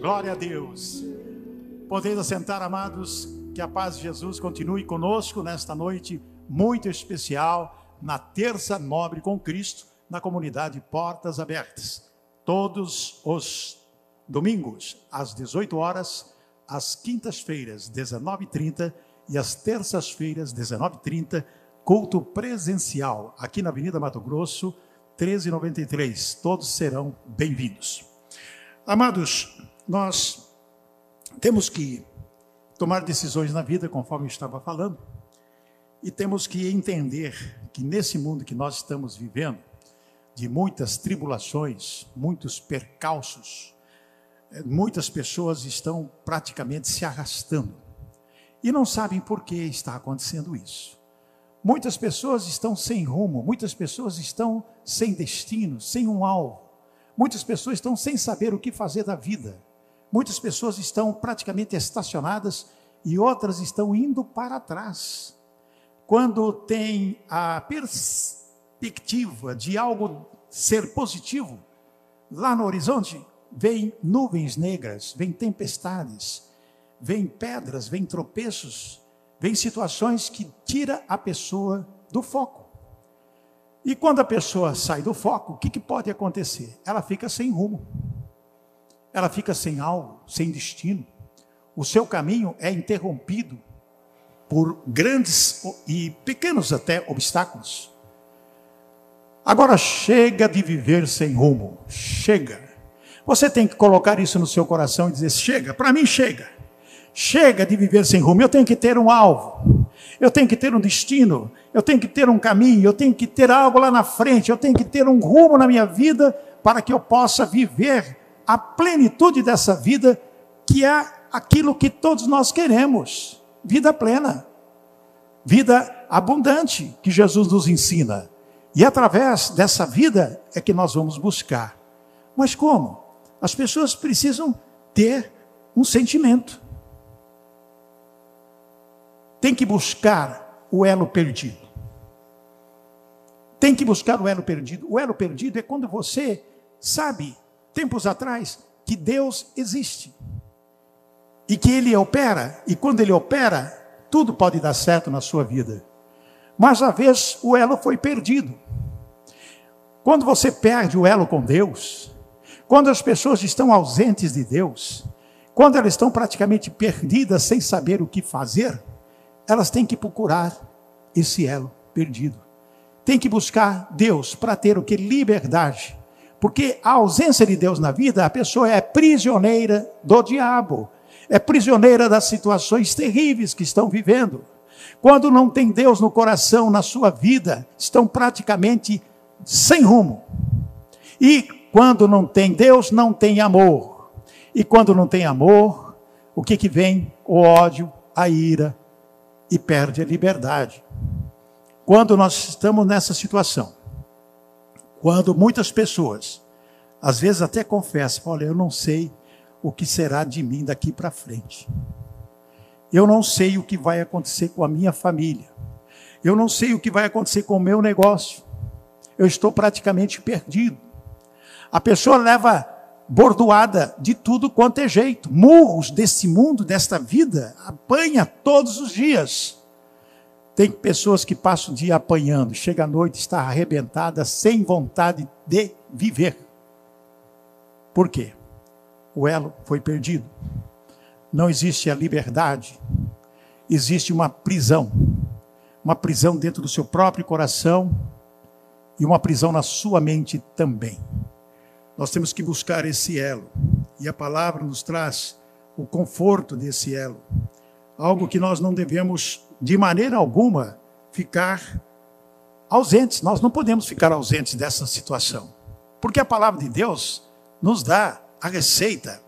Glória a Deus. Podeis assentar, amados, que a paz de Jesus continue conosco nesta noite muito especial, na terça nobre com Cristo, na comunidade Portas Abertas. Todos os domingos, às 18 horas, às quintas-feiras, 19h30 e às terças-feiras, 19h30, culto presencial aqui na Avenida Mato Grosso, 1393. Todos serão bem-vindos. Amados, nós temos que tomar decisões na vida, conforme eu estava falando, e temos que entender que nesse mundo que nós estamos vivendo, de muitas tribulações, muitos percalços, eh, muitas pessoas estão praticamente se arrastando e não sabem por que está acontecendo isso. Muitas pessoas estão sem rumo, muitas pessoas estão sem destino, sem um alvo. Muitas pessoas estão sem saber o que fazer da vida. Muitas pessoas estão praticamente estacionadas e outras estão indo para trás. Quando tem a perspectiva de algo ser positivo, lá no horizonte, vem nuvens negras, vem tempestades, vem pedras, vem tropeços, vem situações que tira a pessoa do foco. E quando a pessoa sai do foco, o que, que pode acontecer? Ela fica sem rumo, ela fica sem alvo, sem destino. O seu caminho é interrompido por grandes e pequenos até obstáculos. Agora chega de viver sem rumo, chega. Você tem que colocar isso no seu coração e dizer: chega, para mim chega. Chega de viver sem rumo. Eu tenho que ter um alvo. Eu tenho que ter um destino. Eu tenho que ter um caminho. Eu tenho que ter algo lá na frente. Eu tenho que ter um rumo na minha vida para que eu possa viver a plenitude dessa vida, que é aquilo que todos nós queremos: vida plena, vida abundante, que Jesus nos ensina. E através dessa vida é que nós vamos buscar. Mas como? As pessoas precisam ter um sentimento tem que buscar o elo perdido. Tem que buscar o elo perdido. O elo perdido é quando você sabe, tempos atrás, que Deus existe. E que Ele opera, e quando Ele opera, tudo pode dar certo na sua vida. Mas às vezes o elo foi perdido. Quando você perde o elo com Deus, quando as pessoas estão ausentes de Deus, quando elas estão praticamente perdidas sem saber o que fazer, elas têm que procurar esse elo perdido. Tem que buscar Deus para ter o que? Liberdade. Porque a ausência de Deus na vida, a pessoa é prisioneira do diabo, é prisioneira das situações terríveis que estão vivendo. Quando não tem Deus no coração, na sua vida, estão praticamente sem rumo. E quando não tem Deus, não tem amor. E quando não tem amor, o que, que vem? O ódio, a ira, e perde a liberdade. Quando nós estamos nessa situação, quando muitas pessoas, às vezes até confessam, olha, eu não sei o que será de mim daqui para frente. Eu não sei o que vai acontecer com a minha família. Eu não sei o que vai acontecer com o meu negócio. Eu estou praticamente perdido. A pessoa leva bordoada de tudo quanto é jeito. Murros desse mundo, desta vida, apanha todos os dias. Tem pessoas que passam o dia apanhando, chega à noite, está arrebentada, sem vontade de viver. Por quê? O elo foi perdido. Não existe a liberdade, existe uma prisão. Uma prisão dentro do seu próprio coração e uma prisão na sua mente também. Nós temos que buscar esse elo. E a palavra nos traz o conforto desse elo. Algo que nós não devemos, de maneira alguma, ficar ausentes. Nós não podemos ficar ausentes dessa situação. Porque a palavra de Deus nos dá a receita.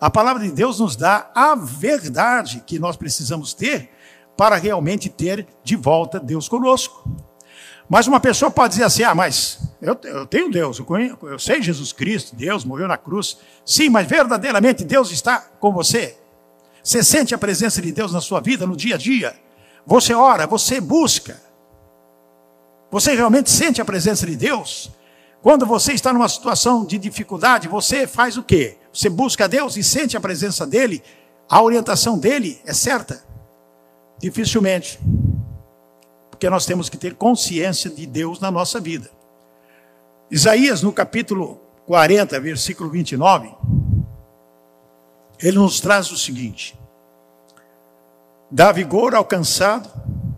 A palavra de Deus nos dá a verdade que nós precisamos ter para realmente ter de volta Deus conosco. Mas uma pessoa pode dizer assim: ah, mas eu, eu tenho Deus, eu, conheço, eu sei Jesus Cristo, Deus morreu na cruz. Sim, mas verdadeiramente Deus está com você. Você sente a presença de Deus na sua vida, no dia a dia. Você ora, você busca. Você realmente sente a presença de Deus? Quando você está numa situação de dificuldade, você faz o quê? você busca Deus e sente a presença dEle, a orientação dEle é certa? Dificilmente. Porque nós temos que ter consciência de Deus na nossa vida. Isaías, no capítulo 40, versículo 29, ele nos traz o seguinte: dá vigor ao cansado,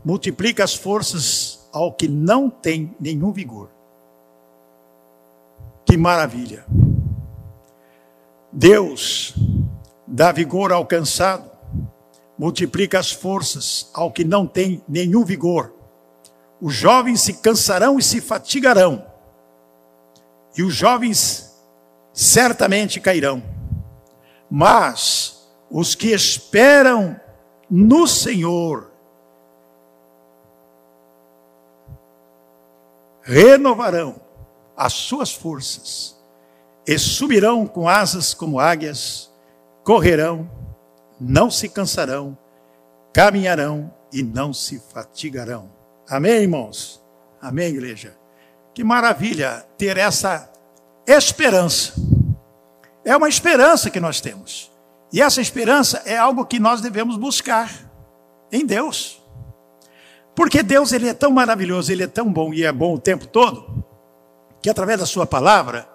multiplica as forças ao que não tem nenhum vigor. Que maravilha! Deus dá vigor ao cansado, multiplica as forças ao que não tem nenhum vigor. Os jovens se cansarão e se fatigarão, e os jovens certamente cairão. Mas os que esperam no Senhor renovarão as suas forças e subirão com asas como águias, correrão, não se cansarão, caminharão e não se fatigarão. Amém, irmãos? Amém, igreja? Que maravilha ter essa esperança. É uma esperança que nós temos. E essa esperança é algo que nós devemos buscar em Deus. Porque Deus ele é tão maravilhoso, ele é tão bom e é bom o tempo todo, que através da sua palavra,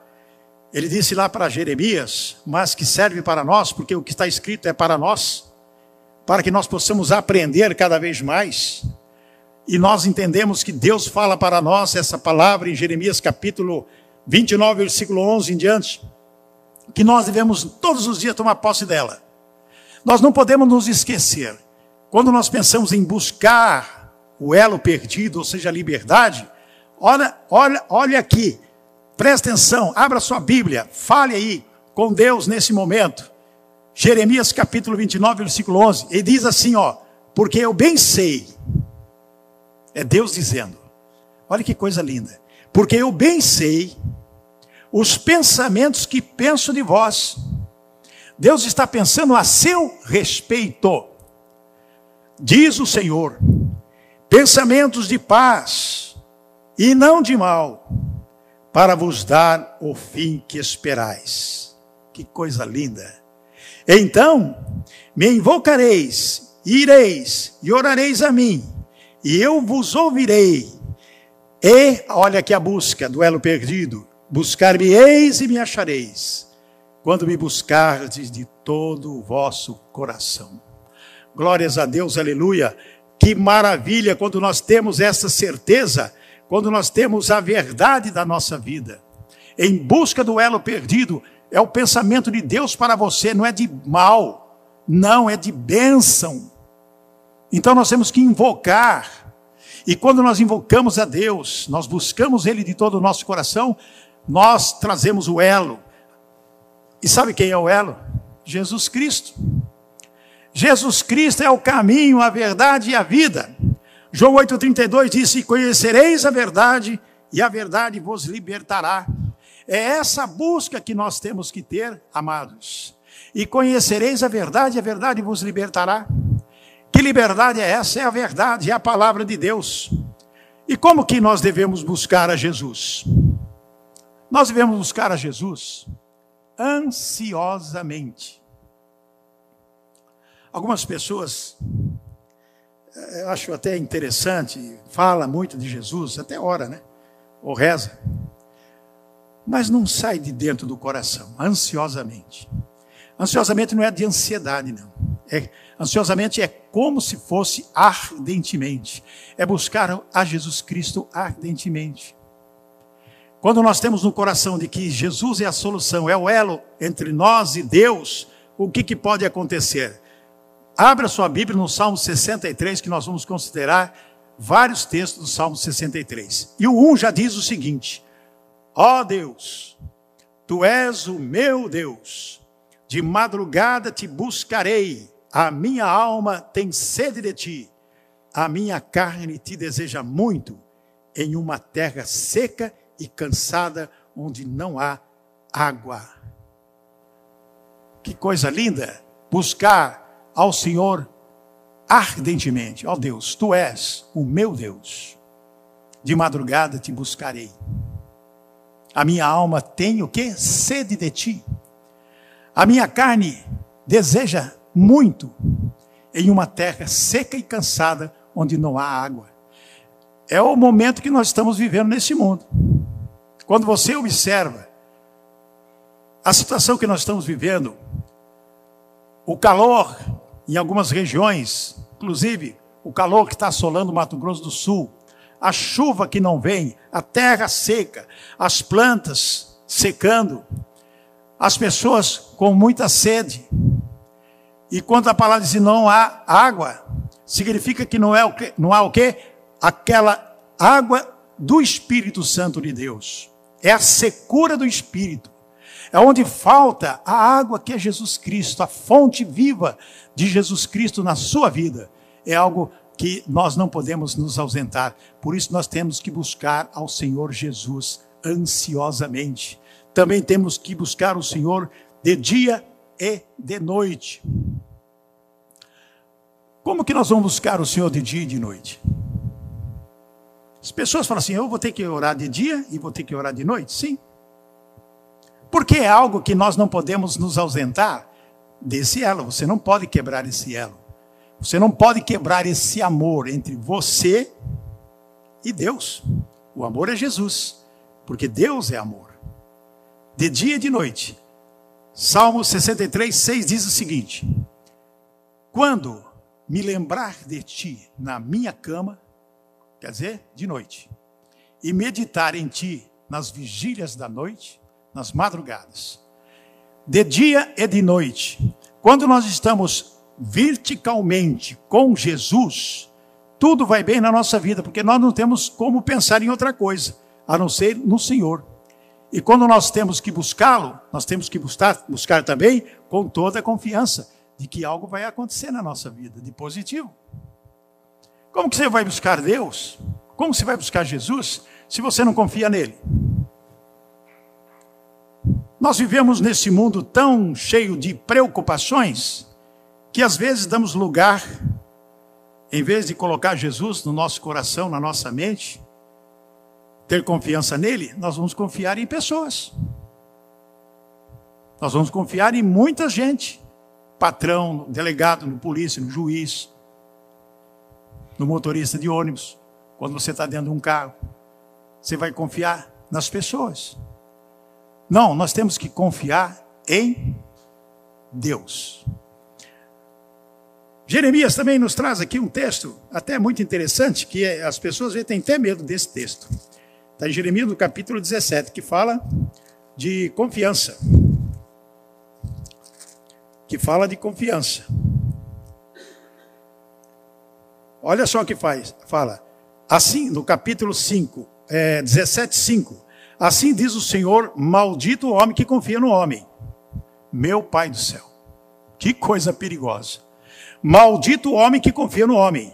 ele disse lá para Jeremias, mas que serve para nós, porque o que está escrito é para nós, para que nós possamos aprender cada vez mais. E nós entendemos que Deus fala para nós essa palavra em Jeremias capítulo 29, versículo 11 em diante que nós devemos todos os dias tomar posse dela. Nós não podemos nos esquecer. Quando nós pensamos em buscar o elo perdido, ou seja, a liberdade, olha, olha, olha aqui, presta atenção, abra sua Bíblia, fale aí com Deus nesse momento. Jeremias capítulo 29, versículo 11, ele diz assim, ó, porque eu bem sei, é Deus dizendo, olha que coisa linda, porque eu bem sei os pensamentos que penso de vós. Deus está pensando a seu respeito. Diz o Senhor: pensamentos de paz e não de mal, para vos dar o fim que esperais. Que coisa linda! Então me invocareis, ireis e orareis a mim, e eu vos ouvirei. E, olha aqui a busca, duelo perdido Buscar-me-eis e me achareis, quando me buscardes de todo o vosso coração. Glórias a Deus, aleluia. Que maravilha quando nós temos essa certeza, quando nós temos a verdade da nossa vida. Em busca do elo perdido, é o pensamento de Deus para você, não é de mal, não, é de bênção. Então nós temos que invocar. E quando nós invocamos a Deus, nós buscamos Ele de todo o nosso coração, nós trazemos o elo. E sabe quem é o elo? Jesus Cristo. Jesus Cristo é o caminho, a verdade e a vida. João 8,32 disse: Conhecereis a verdade, e a verdade vos libertará. É essa busca que nós temos que ter, amados. E conhecereis a verdade, e a verdade vos libertará. Que liberdade é essa? É a verdade, é a palavra de Deus. E como que nós devemos buscar a Jesus? Nós devemos buscar a Jesus ansiosamente. Algumas pessoas, eh, eu acho até interessante, fala muito de Jesus, até ora, né? Ou reza. Mas não sai de dentro do coração, ansiosamente. Ansiosamente não é de ansiedade, não. É, ansiosamente é como se fosse ardentemente. É buscar a Jesus Cristo ardentemente. Quando nós temos no coração de que Jesus é a solução, é o elo entre nós e Deus, o que, que pode acontecer? Abra sua Bíblia no Salmo 63, que nós vamos considerar vários textos do Salmo 63. E o 1 já diz o seguinte: Ó oh Deus, tu és o meu Deus, de madrugada te buscarei, a minha alma tem sede de ti, a minha carne te deseja muito, em uma terra seca e e cansada, onde não há água. Que coisa linda! Buscar ao Senhor ardentemente. Ó oh Deus, tu és o meu Deus. De madrugada te buscarei. A minha alma tem o que? Sede de ti. A minha carne deseja muito em uma terra seca e cansada, onde não há água. É o momento que nós estamos vivendo nesse mundo. Quando você observa a situação que nós estamos vivendo, o calor em algumas regiões, inclusive o calor que está assolando o Mato Grosso do Sul, a chuva que não vem, a terra seca, as plantas secando, as pessoas com muita sede. E quando a palavra diz não há água, significa que não, é o que, não há o quê? Aquela água do Espírito Santo de Deus. É a secura do Espírito. É onde falta a água que é Jesus Cristo, a fonte viva de Jesus Cristo na sua vida. É algo que nós não podemos nos ausentar. Por isso nós temos que buscar ao Senhor Jesus ansiosamente. Também temos que buscar o Senhor de dia e de noite. Como que nós vamos buscar o Senhor de dia e de noite? As pessoas falam assim: eu vou ter que orar de dia e vou ter que orar de noite? Sim. Porque é algo que nós não podemos nos ausentar desse elo. Você não pode quebrar esse elo. Você não pode quebrar esse amor entre você e Deus. O amor é Jesus, porque Deus é amor. De dia e de noite. Salmo 63, 6 diz o seguinte: Quando me lembrar de ti na minha cama, quer dizer, de noite, e meditar em ti nas vigílias da noite, nas madrugadas, de dia e de noite, quando nós estamos verticalmente com Jesus, tudo vai bem na nossa vida, porque nós não temos como pensar em outra coisa, a não ser no Senhor. E quando nós temos que buscá-lo, nós temos que buscar, buscar também com toda a confiança de que algo vai acontecer na nossa vida, de positivo. Como que você vai buscar Deus? Como você vai buscar Jesus se você não confia nele? Nós vivemos nesse mundo tão cheio de preocupações que às vezes damos lugar, em vez de colocar Jesus no nosso coração, na nossa mente, ter confiança nele, nós vamos confiar em pessoas. Nós vamos confiar em muita gente. Patrão, delegado, no polícia, no juiz, no motorista de ônibus, quando você está dentro de um carro. Você vai confiar nas pessoas. Não, nós temos que confiar em Deus. Jeremias também nos traz aqui um texto até muito interessante, que é, as pessoas têm até medo desse texto. Está em Jeremias no capítulo 17, que fala de confiança. Que fala de confiança. Olha só o que faz, fala. Assim, no capítulo 5, é, 17, 5. Assim diz o Senhor: Maldito o homem que confia no homem. Meu Pai do céu. Que coisa perigosa. Maldito o homem que confia no homem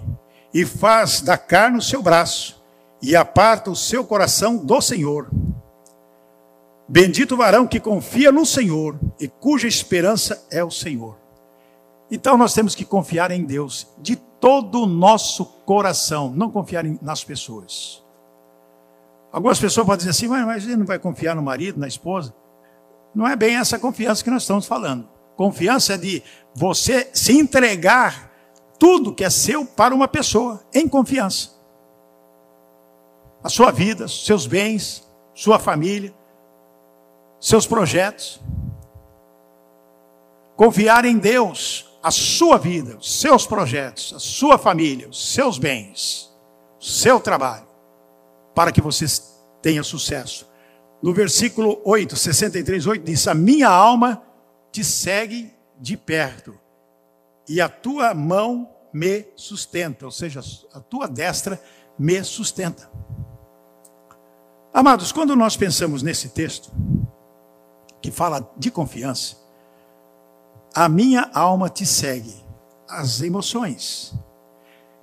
e faz da carne o seu braço e aparta o seu coração do Senhor. Bendito o varão que confia no Senhor e cuja esperança é o Senhor. Então nós temos que confiar em Deus de todo o nosso coração, não confiar nas pessoas. Algumas pessoas podem dizer assim, mas ele não vai confiar no marido, na esposa. Não é bem essa confiança que nós estamos falando. Confiança é de você se entregar tudo que é seu para uma pessoa, em confiança a sua vida, seus bens, sua família, seus projetos. Confiar em Deus, a sua vida, os seus projetos, a sua família, os seus bens, o seu trabalho, para que você tenha sucesso. No versículo 8, 63, 8 diz: A minha alma te segue de perto, e a tua mão me sustenta, ou seja, a tua destra me sustenta. Amados, quando nós pensamos nesse texto, que fala de confiança, a minha alma te segue, as emoções.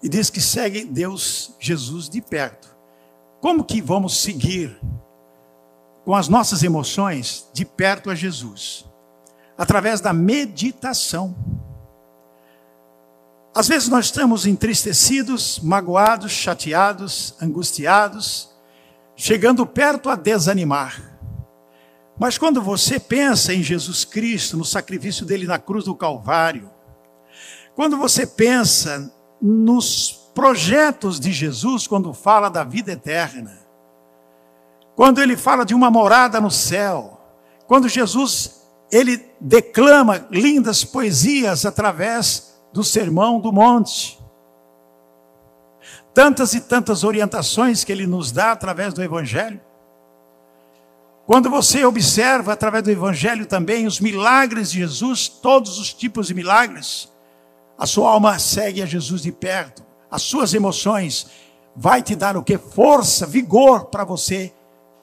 E diz que segue Deus, Jesus de perto. Como que vamos seguir com as nossas emoções de perto a Jesus? Através da meditação. Às vezes nós estamos entristecidos, magoados, chateados, angustiados, chegando perto a desanimar. Mas quando você pensa em Jesus Cristo, no sacrifício dele na cruz do Calvário, quando você pensa nos projetos de Jesus, quando fala da vida eterna, quando ele fala de uma morada no céu, quando Jesus ele declama lindas poesias através do Sermão do Monte, tantas e tantas orientações que ele nos dá através do Evangelho. Quando você observa através do Evangelho também os milagres de Jesus, todos os tipos de milagres, a sua alma segue a Jesus de perto, as suas emoções vai te dar o que? Força, vigor para você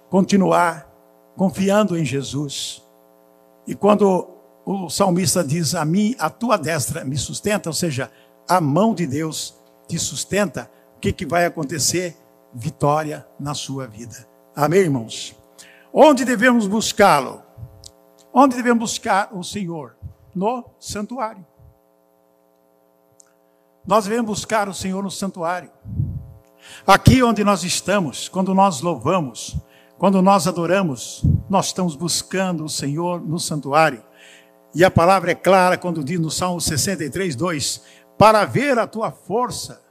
continuar confiando em Jesus. E quando o salmista diz a mim, a tua destra me sustenta, ou seja, a mão de Deus te sustenta, o que, que vai acontecer? Vitória na sua vida. Amém, irmãos? Onde devemos buscá-lo? Onde devemos buscar o Senhor? No santuário. Nós devemos buscar o Senhor no santuário. Aqui onde nós estamos, quando nós louvamos, quando nós adoramos, nós estamos buscando o Senhor no santuário. E a palavra é clara quando diz no Salmo 63, 2: Para ver a tua força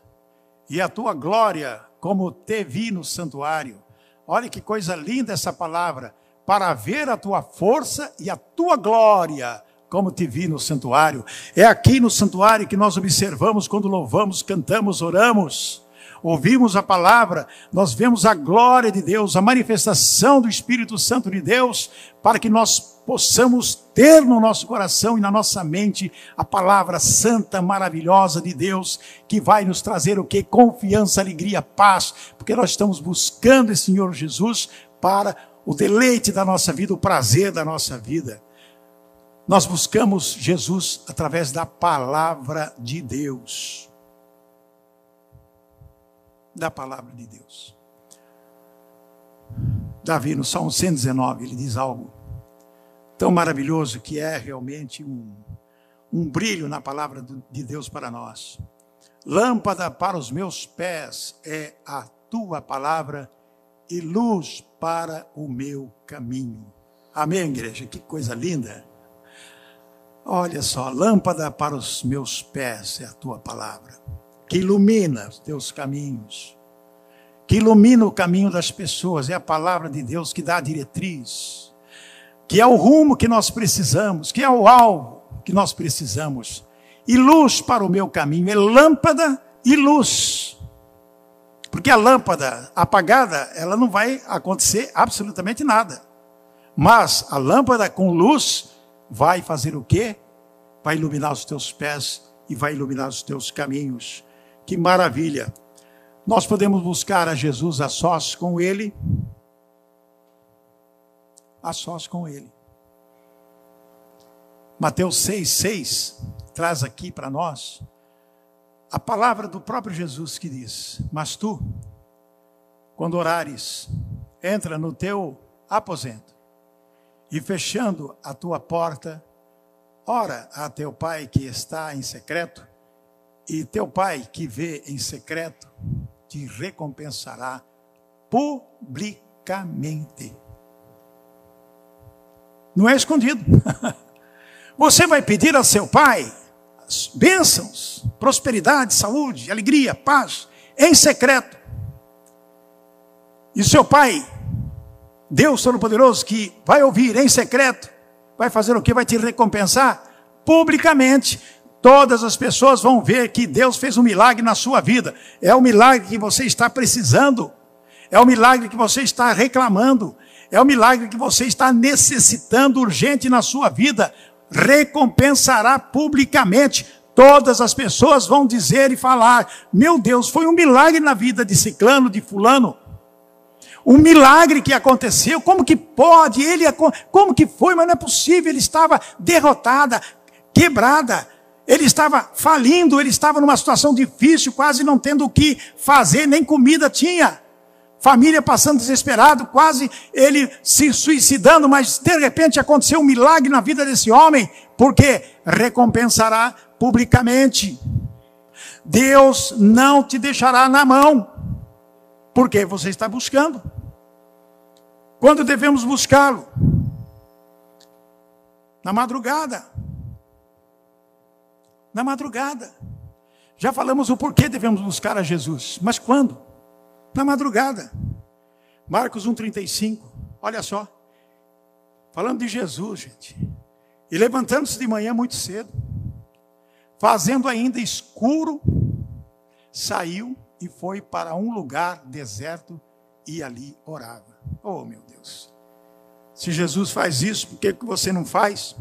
e a tua glória, como te vi no santuário. Olha que coisa linda essa palavra. Para ver a tua força e a tua glória, como te vi no santuário. É aqui no santuário que nós observamos quando louvamos, cantamos, oramos. Ouvimos a palavra, nós vemos a glória de Deus, a manifestação do Espírito Santo de Deus, para que nós possamos ter no nosso coração e na nossa mente a palavra santa, maravilhosa de Deus, que vai nos trazer o que? Confiança, alegria, paz, porque nós estamos buscando esse Senhor Jesus para o deleite da nossa vida, o prazer da nossa vida. Nós buscamos Jesus através da palavra de Deus. Da palavra de Deus. Davi, no Salmo 119, ele diz algo tão maravilhoso que é realmente um, um brilho na palavra de Deus para nós. Lâmpada para os meus pés é a tua palavra e luz para o meu caminho. Amém, igreja? Que coisa linda. Olha só, lâmpada para os meus pés é a tua palavra, que ilumina os teus caminhos, que ilumina o caminho das pessoas, é a palavra de Deus que dá a diretriz, que é o rumo que nós precisamos, que é o alvo que nós precisamos, e luz para o meu caminho, é lâmpada e luz. Porque a lâmpada apagada, ela não vai acontecer absolutamente nada. Mas a lâmpada com luz, vai fazer o quê? Vai iluminar os teus pés e vai iluminar os teus caminhos. Que maravilha! Nós podemos buscar a Jesus a sós com Ele, a sós com Ele. Mateus 6, 6 traz aqui para nós a palavra do próprio Jesus que diz: Mas tu, quando orares, entra no teu aposento e fechando a tua porta, ora a teu pai que está em secreto, e teu pai que vê em secreto te recompensará publicamente. Não é escondido. Você vai pedir ao seu pai bênçãos, prosperidade, saúde, alegria, paz, em secreto. E seu pai Deus Todo-Poderoso que vai ouvir em secreto, vai fazer o que? Vai te recompensar publicamente. Todas as pessoas vão ver que Deus fez um milagre na sua vida. É o milagre que você está precisando. É o milagre que você está reclamando. É o milagre que você está necessitando urgente na sua vida. Recompensará publicamente. Todas as pessoas vão dizer e falar: Meu Deus, foi um milagre na vida de Ciclano, de Fulano um milagre que aconteceu, como que pode? Ele, como que foi? Mas não é possível, ele estava derrotada, quebrada, ele estava falindo, ele estava numa situação difícil, quase não tendo o que fazer, nem comida tinha. Família passando desesperado, quase ele se suicidando, mas de repente aconteceu um milagre na vida desse homem, porque recompensará publicamente. Deus não te deixará na mão, porque você está buscando. Quando devemos buscá-lo? Na madrugada. Na madrugada. Já falamos o porquê devemos buscar a Jesus, mas quando? Na madrugada. Marcos 1,35, olha só. Falando de Jesus, gente. E levantando-se de manhã muito cedo, fazendo ainda escuro, saiu e foi para um lugar deserto e ali orava. Oh, meu Deus. Se Jesus faz isso, por que você não faz?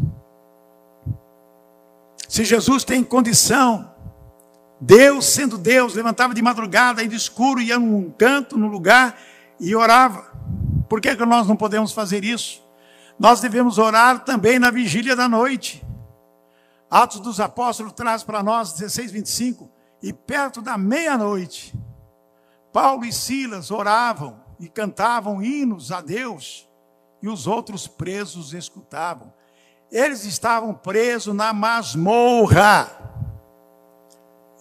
Se Jesus tem condição, Deus sendo Deus, levantava de madrugada, ainda escuro, ia num canto, num lugar e orava. Por que, que nós não podemos fazer isso? Nós devemos orar também na vigília da noite. Atos dos Apóstolos traz para nós 16, 25. E perto da meia-noite, Paulo e Silas oravam e cantavam hinos a Deus, e os outros presos escutavam. Eles estavam presos na masmorra.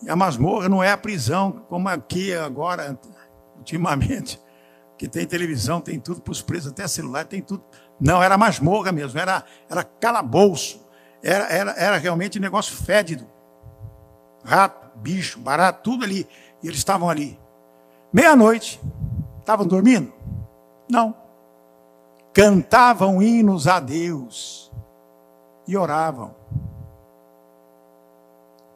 A masmorra não é a prisão, como aqui agora, ultimamente, que tem televisão, tem tudo para os presos, até celular, tem tudo. Não, era masmorra mesmo, era, era calabouço. Era, era, era realmente negócio fédido. Rato, bicho, barato, tudo ali. E eles estavam ali. Meia-noite. Estavam dormindo? Não. Cantavam hinos a Deus. E oravam.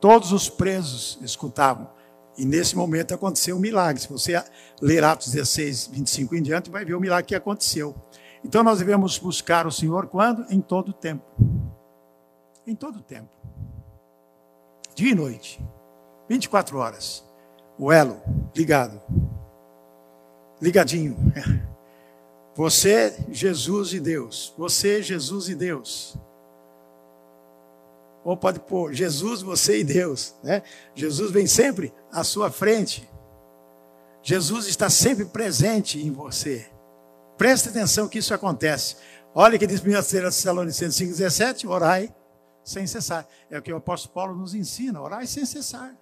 Todos os presos escutavam. E nesse momento aconteceu um milagre. Se você ler Atos 16, 25 em diante, vai ver o milagre que aconteceu. Então nós devemos buscar o Senhor quando? Em todo tempo. Em todo tempo. Dia e noite. 24 horas. O elo ligado. Ligadinho. Você, Jesus e Deus. Você, Jesus e Deus. Ou pode pôr Jesus, você e Deus. Né? Jesus vem sempre à sua frente. Jesus está sempre presente em você. Preste atenção que isso acontece. Olha que diz 1 Tessalonicenses 5,17: orai sem cessar. É o que o apóstolo Paulo nos ensina: orai sem cessar.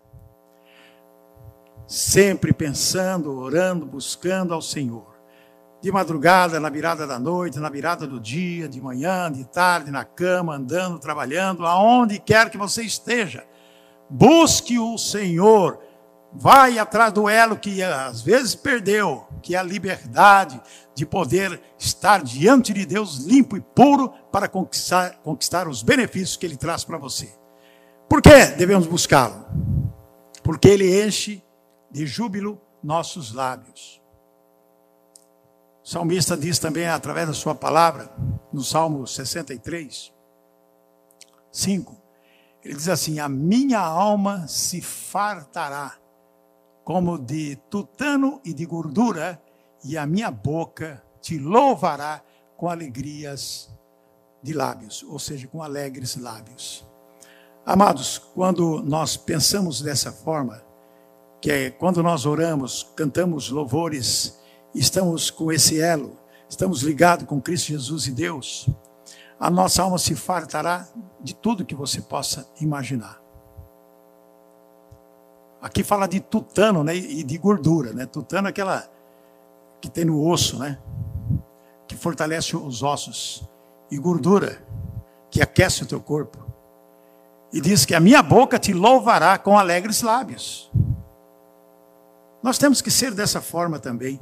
Sempre pensando, orando, buscando ao Senhor. De madrugada, na virada da noite, na virada do dia, de manhã, de tarde, na cama, andando, trabalhando, aonde quer que você esteja. Busque o Senhor vai atrás do elo que às vezes perdeu, que é a liberdade de poder estar diante de Deus limpo e puro para conquistar, conquistar os benefícios que Ele traz para você. Por que devemos buscá-lo? Porque Ele enche de júbilo nossos lábios. O salmista diz também, através da sua palavra, no Salmo 63, 5, ele diz assim: A minha alma se fartará como de tutano e de gordura, e a minha boca te louvará com alegrias de lábios, ou seja, com alegres lábios. Amados, quando nós pensamos dessa forma, que é quando nós oramos, cantamos louvores, estamos com esse elo, estamos ligados com Cristo Jesus e Deus, a nossa alma se fartará de tudo que você possa imaginar. Aqui fala de tutano, né? E de gordura, né? Tutano é aquela que tem no osso, né? Que fortalece os ossos. E gordura, que aquece o teu corpo. E diz que a minha boca te louvará com alegres lábios. Nós temos que ser dessa forma também.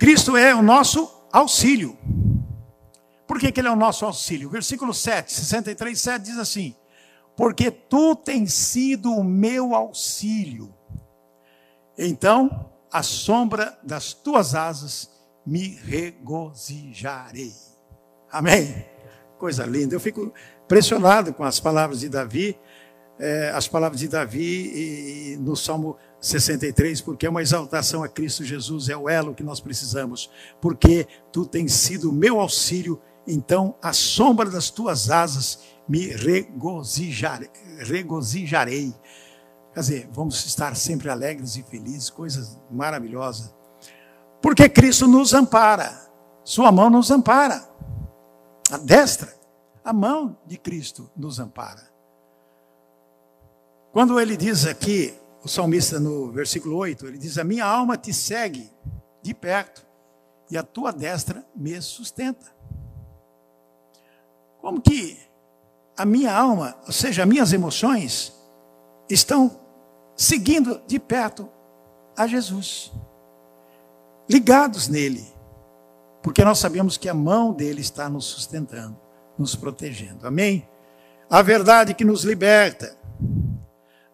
Cristo é o nosso auxílio. Por que, que ele é o nosso auxílio? Versículo 7, 63, 7 diz assim: porque tu tens sido o meu auxílio. Então, à sombra das tuas asas me regozijarei. Amém? Coisa linda. Eu fico impressionado com as palavras de Davi, eh, as palavras de Davi e, no Salmo 63, porque é uma exaltação a Cristo Jesus, é o elo que nós precisamos, porque tu tens sido meu auxílio, então, à sombra das tuas asas me regozijarei, regozijarei. Quer dizer, vamos estar sempre alegres e felizes, coisas maravilhosas. Porque Cristo nos ampara, Sua mão nos ampara, a destra, a mão de Cristo nos ampara. Quando ele diz aqui, o salmista no versículo 8, ele diz: A minha alma te segue de perto, e a tua destra me sustenta. como que a minha alma, ou seja, as minhas emoções, estão seguindo de perto a Jesus, ligados nele, porque nós sabemos que a mão dele está nos sustentando, nos protegendo. Amém? A verdade que nos liberta.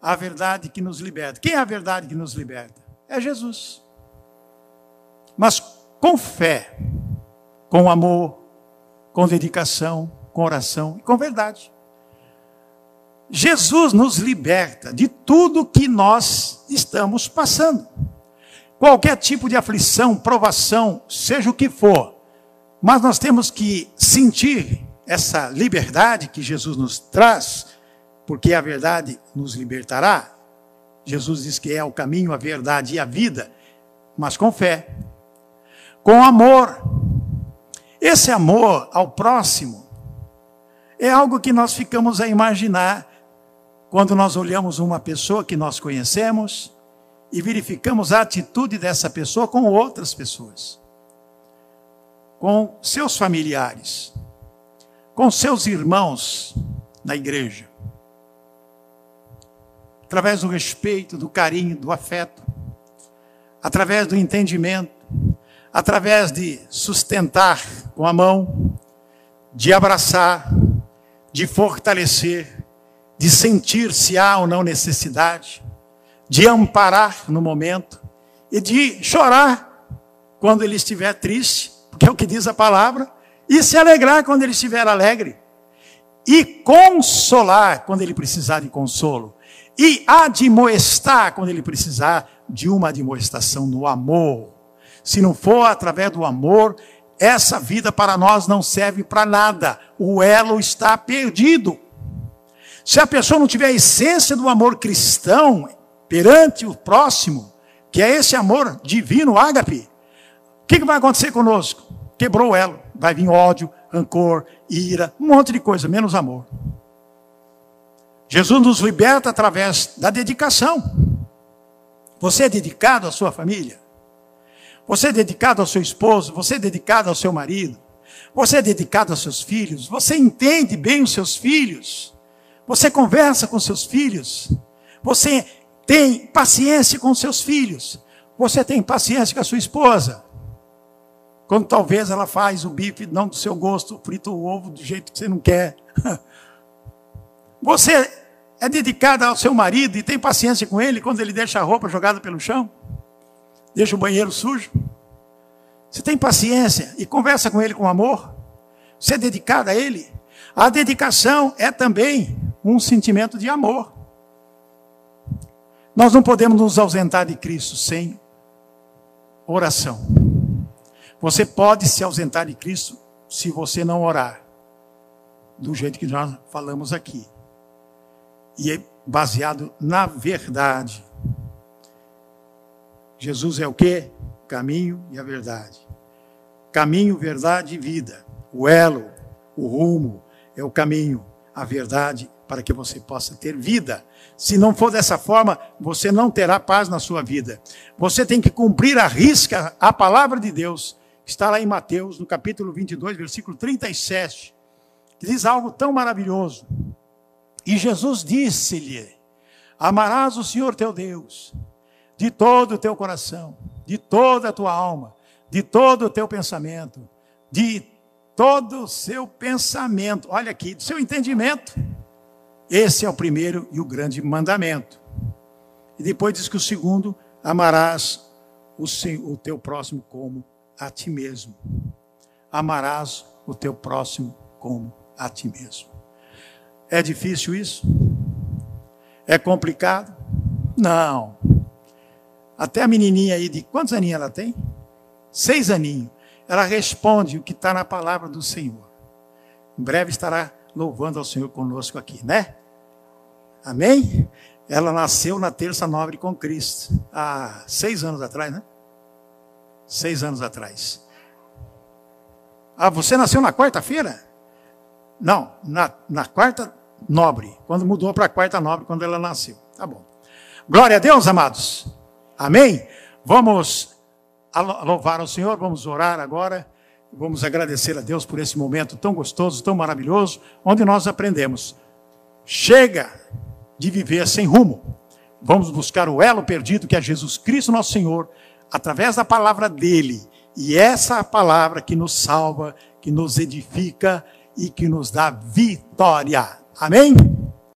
A verdade que nos liberta. Quem é a verdade que nos liberta? É Jesus. Mas com fé, com amor, com dedicação, com oração e com verdade. Jesus nos liberta de tudo que nós estamos passando. Qualquer tipo de aflição, provação, seja o que for, mas nós temos que sentir essa liberdade que Jesus nos traz, porque a verdade nos libertará. Jesus diz que é o caminho, a verdade e a vida, mas com fé, com amor. Esse amor ao próximo é algo que nós ficamos a imaginar quando nós olhamos uma pessoa que nós conhecemos e verificamos a atitude dessa pessoa com outras pessoas, com seus familiares, com seus irmãos na igreja, através do respeito, do carinho, do afeto, através do entendimento, através de sustentar com a mão, de abraçar, de fortalecer, de sentir se há ou não necessidade, de amparar no momento e de chorar quando ele estiver triste, porque é o que diz a palavra, e se alegrar quando ele estiver alegre, e consolar quando ele precisar de consolo, e admoestar quando ele precisar de uma admoestação no amor. Se não for através do amor, essa vida para nós não serve para nada. O elo está perdido. Se a pessoa não tiver a essência do amor cristão perante o próximo, que é esse amor divino, ágape, o que, que vai acontecer conosco? Quebrou o elo. Vai vir ódio, rancor, ira, um monte de coisa, menos amor. Jesus nos liberta através da dedicação. Você é dedicado à sua família? Você é dedicado ao seu esposo? Você é dedicado ao seu marido? Você é dedicado aos seus filhos? Você entende bem os seus filhos? Você conversa com seus filhos. Você tem paciência com seus filhos. Você tem paciência com a sua esposa. Quando talvez ela faz o bife não do seu gosto, frita o ovo do jeito que você não quer. Você é dedicada ao seu marido e tem paciência com ele quando ele deixa a roupa jogada pelo chão? Deixa o banheiro sujo? Você tem paciência e conversa com ele com amor? Você é dedicada a ele? A dedicação é também um sentimento de amor. Nós não podemos nos ausentar de Cristo sem oração. Você pode se ausentar de Cristo se você não orar, do jeito que nós falamos aqui. E é baseado na verdade. Jesus é o que? Caminho e a verdade. Caminho, verdade e vida. O elo, o rumo é o caminho, a verdade para que você possa ter vida. Se não for dessa forma, você não terá paz na sua vida. Você tem que cumprir a risca a palavra de Deus. Está lá em Mateus, no capítulo 22, versículo 37, que diz algo tão maravilhoso. E Jesus disse-lhe: Amarás o Senhor teu Deus de todo o teu coração, de toda a tua alma, de todo o teu pensamento, de todo o seu pensamento. Olha aqui, do seu entendimento esse é o primeiro e o grande mandamento. E depois diz que o segundo, amarás o, o teu próximo como a ti mesmo. Amarás o teu próximo como a ti mesmo. É difícil isso? É complicado? Não. Até a menininha aí de quantos aninhos ela tem? Seis aninhos. Ela responde o que está na palavra do Senhor. Em breve estará louvando ao Senhor conosco aqui, né? Amém? Ela nasceu na terça nobre com Cristo, há seis anos atrás, né? Seis anos atrás. Ah, você nasceu na quarta-feira? Não, na, na quarta nobre, quando mudou para a quarta nobre, quando ela nasceu. Tá bom. Glória a Deus, amados. Amém? Vamos louvar ao Senhor, vamos orar agora. Vamos agradecer a Deus por esse momento tão gostoso, tão maravilhoso, onde nós aprendemos. Chega de viver sem rumo. Vamos buscar o elo perdido que é Jesus Cristo, nosso Senhor, através da palavra dele. E essa palavra que nos salva, que nos edifica e que nos dá vitória. Amém?